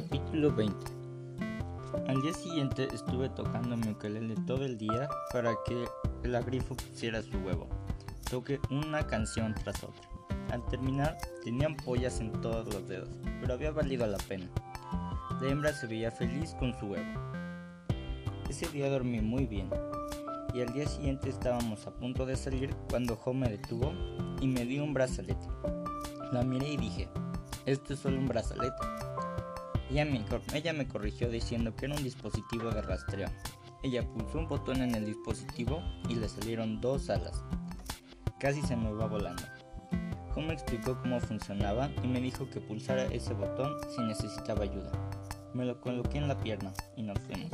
Capítulo 20 Al día siguiente estuve tocando mi ukelele todo el día para que el agrifo pusiera su huevo. Toqué una canción tras otra. Al terminar tenía ampollas en todos los dedos, pero había valido la pena. La hembra se veía feliz con su huevo. Ese día dormí muy bien y al día siguiente estábamos a punto de salir cuando Jo me detuvo y me dio un brazalete. La miré y dije, esto es solo un brazalete. Ella me, corrigió diciendo que era un dispositivo de rastreo. Ella pulsó un botón en el dispositivo y le salieron dos alas. Casi se me va volando. Jo me explicó cómo funcionaba y me dijo que pulsara ese botón si necesitaba ayuda. Me lo coloqué en la pierna y nos fuimos.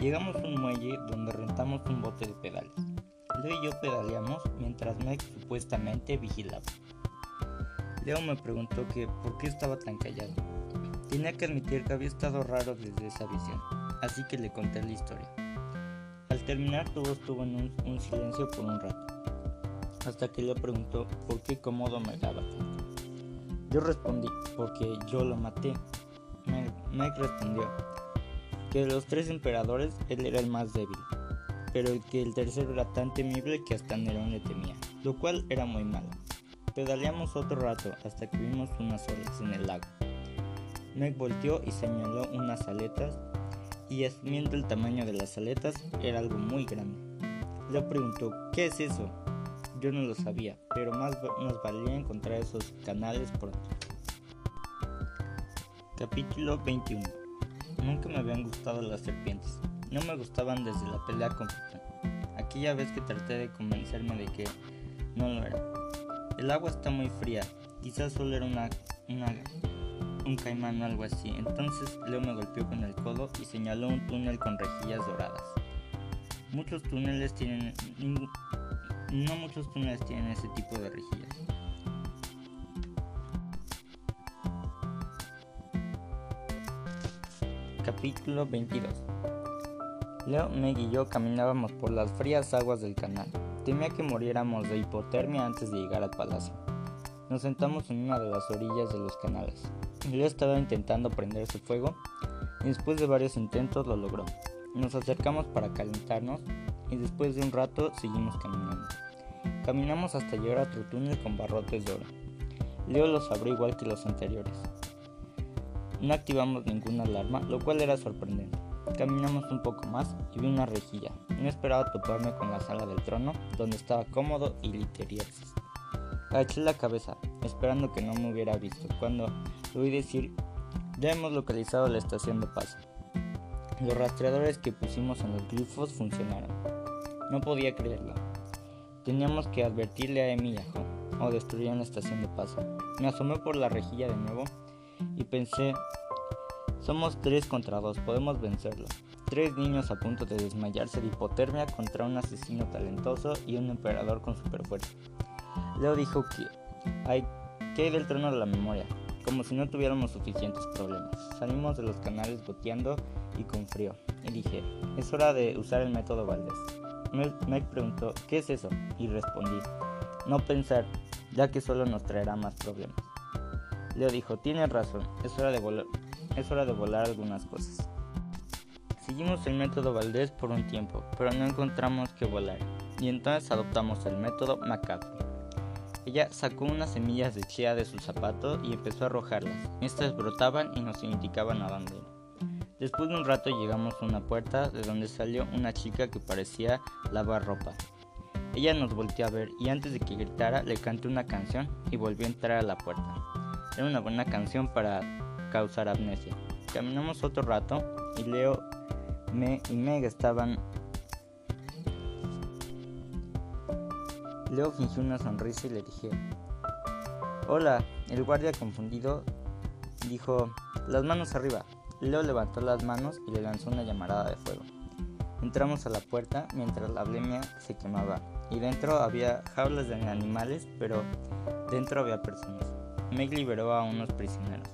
Llegamos a un muelle donde rentamos un bote de pedales. Leo y yo pedaleamos mientras Meg supuestamente vigilaba. Leo me preguntó que por qué estaba tan callado. Tenía que admitir que había estado raro desde esa visión, así que le conté la historia. Al terminar todo estuvo en un, silencio por un rato, hasta que Leo preguntó por qué cómodo me daba. Yo respondí, porque yo lo maté. Meg respondió que de los tres emperadores él era el más débil, pero que el tercero era tan temible que hasta Nerón le temía, lo cual era muy malo. Pedaleamos otro rato hasta que vimos unas olas en el lago. Meg volteó y señaló unas aletas y asumiendo el tamaño de las aletas era algo muy grande. Le preguntó, ¿qué es eso? Yo no lo sabía, pero más nos valía encontrar esos canales pronto. Capítulo 21 Nunca me habían gustado las serpientes. No me gustaban desde la pelea con Titán. Aquella vez que traté de convencerme de que no lo era. El agua está muy fría. Quizás solo era una, un caimán o algo así. Entonces Leo me golpeó con el codo y señaló un túnel con rejillas doradas. Muchos túneles tienen... No muchos túneles tienen ese tipo de rejillas. Capítulo 22 Leo, Meg y yo caminábamos por las frías aguas del canal. Temía que muriéramos de hipotermia antes de llegar al palacio. Nos sentamos en una de las orillas de los canales. Leo estaba intentando prender su fuego y después de varios intentos lo logró. Nos acercamos para calentarnos y después de un rato seguimos caminando. Caminamos hasta llegar a otro túnel con barrotes de oro. Leo los abrió igual que los anteriores. No activamos ninguna alarma, lo cual era sorprendente. Caminamos un poco más y vi una rejilla. No esperaba toparme con la sala del trono, donde estaba cómodo y literiersis. Agaché la cabeza, esperando que no me hubiera visto, cuando oí decir, ya hemos localizado la estación de paso. Los rastreadores que pusimos en los glifos funcionaron. No podía creerlo. Teníamos que advertirle a Emi y a Jo, o destruían la estación de paso. Me asomé por la rejilla de nuevo y pensé, somos tres contra dos, podemos vencerlo. Tres niños a punto de desmayarse de hipotermia contra un asesino talentoso y un emperador con superfuerza. Leo dijo que hay que ir del trono de la memoria, como si no tuviéramos suficientes problemas. Salimos de los canales goteando y con frío, y dije, es hora de usar el método Valdés. Mike preguntó, ¿qué es eso? Y respondí, no pensar, ya que solo nos traerá más problemas. Leo dijo, tienes razón, es hora de volar, es hora de volar algunas cosas. Seguimos el método Valdés por un tiempo, pero no encontramos que volar, y entonces adoptamos el método McCaffrey. Ella sacó unas semillas de chía de su zapato y empezó a arrojarlas. Estas brotaban y nos indicaban a dónde Después de un rato llegamos a una puerta de donde salió una chica que parecía lavar ropa. Ella nos volteó a ver y antes de que gritara le canté una canción y volvió a entrar a la puerta. Era una buena canción para causar amnesia. Caminamos otro rato y Leo me y Meg estaban... Leo fingió una sonrisa y le dije, Hola, el guardia confundido dijo, las manos arriba. Leo levantó las manos y le lanzó una llamarada de fuego. Entramos a la puerta mientras la blemia se quemaba y dentro había jaulas de animales, pero dentro había personas. Meg liberó a unos prisioneros.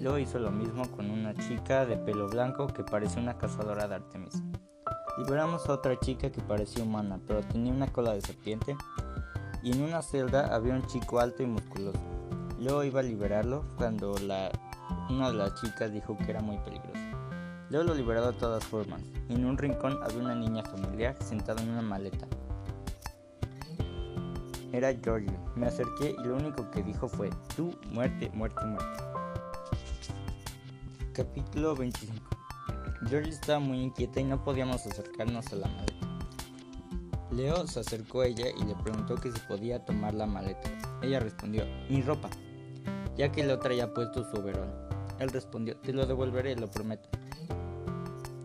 Luego hizo lo mismo con una chica de pelo blanco que parecía una cazadora de Artemis. Liberamos a otra chica que parecía humana, pero tenía una cola de serpiente. Y en una celda había un chico alto y musculoso. Luego iba a liberarlo cuando la Una de las chicas dijo que era muy peligroso. Leo lo liberó de todas formas. En un rincón había una niña familiar sentada en una maleta. Era Georgie. Me acerqué y lo único que dijo fue, tú, muerte, muerte, muerte. Capítulo 25 Georgie estaba muy inquieta y no podíamos acercarnos a la maleta. Leo se acercó a ella y le preguntó que si podía tomar la maleta. Ella respondió, mi ropa, ya que otro traía puesto su overol. Él respondió, te lo devolveré, lo prometo.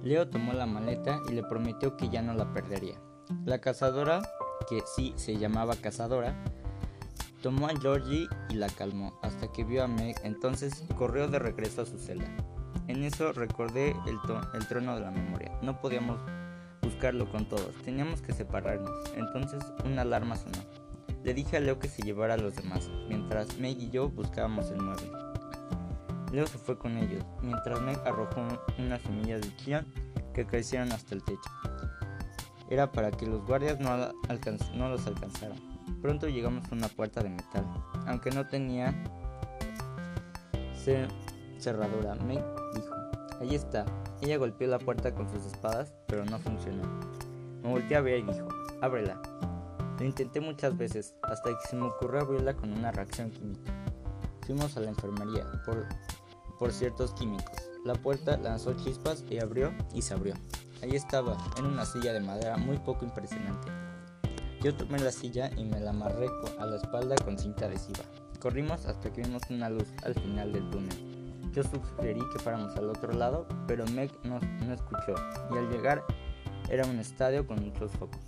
Leo tomó la maleta y le prometió que ya no la perdería. La cazadora, que sí se llamaba cazadora, tomó a Georgie y la calmó hasta que vio a Meg, entonces corrió de regreso a su celda. En eso recordé el, el trono de la memoria. No podíamos buscarlo con todos, teníamos que separarnos. Entonces una alarma sonó. Le dije a Leo que se llevara a los demás, mientras Meg y yo buscábamos el mueble. Leo se fue con ellos, mientras Meg arrojó unas semillas de chía que crecieron hasta el techo. Era para que los guardias no, no los alcanzaran. Pronto llegamos a una puerta de metal, aunque no tenía cerradura. Meg dijo, ahí está. Ella golpeó la puerta con sus espadas, pero no funcionó. Me volteé a ver y dijo, ábrela. Lo intenté muchas veces, hasta que se me ocurrió abrirla con una reacción química. Fuimos a la enfermería por, por ciertos químicos. La puerta lanzó chispas y abrió y se abrió. Ahí estaba, en una silla de madera muy poco impresionante. Yo tomé la silla y me la amarré a la espalda con cinta adhesiva. Corrimos hasta que vimos una luz al final del túnel. Yo sugerí que fuéramos al otro lado, pero Meg no, no escuchó y al llegar era un estadio con muchos focos.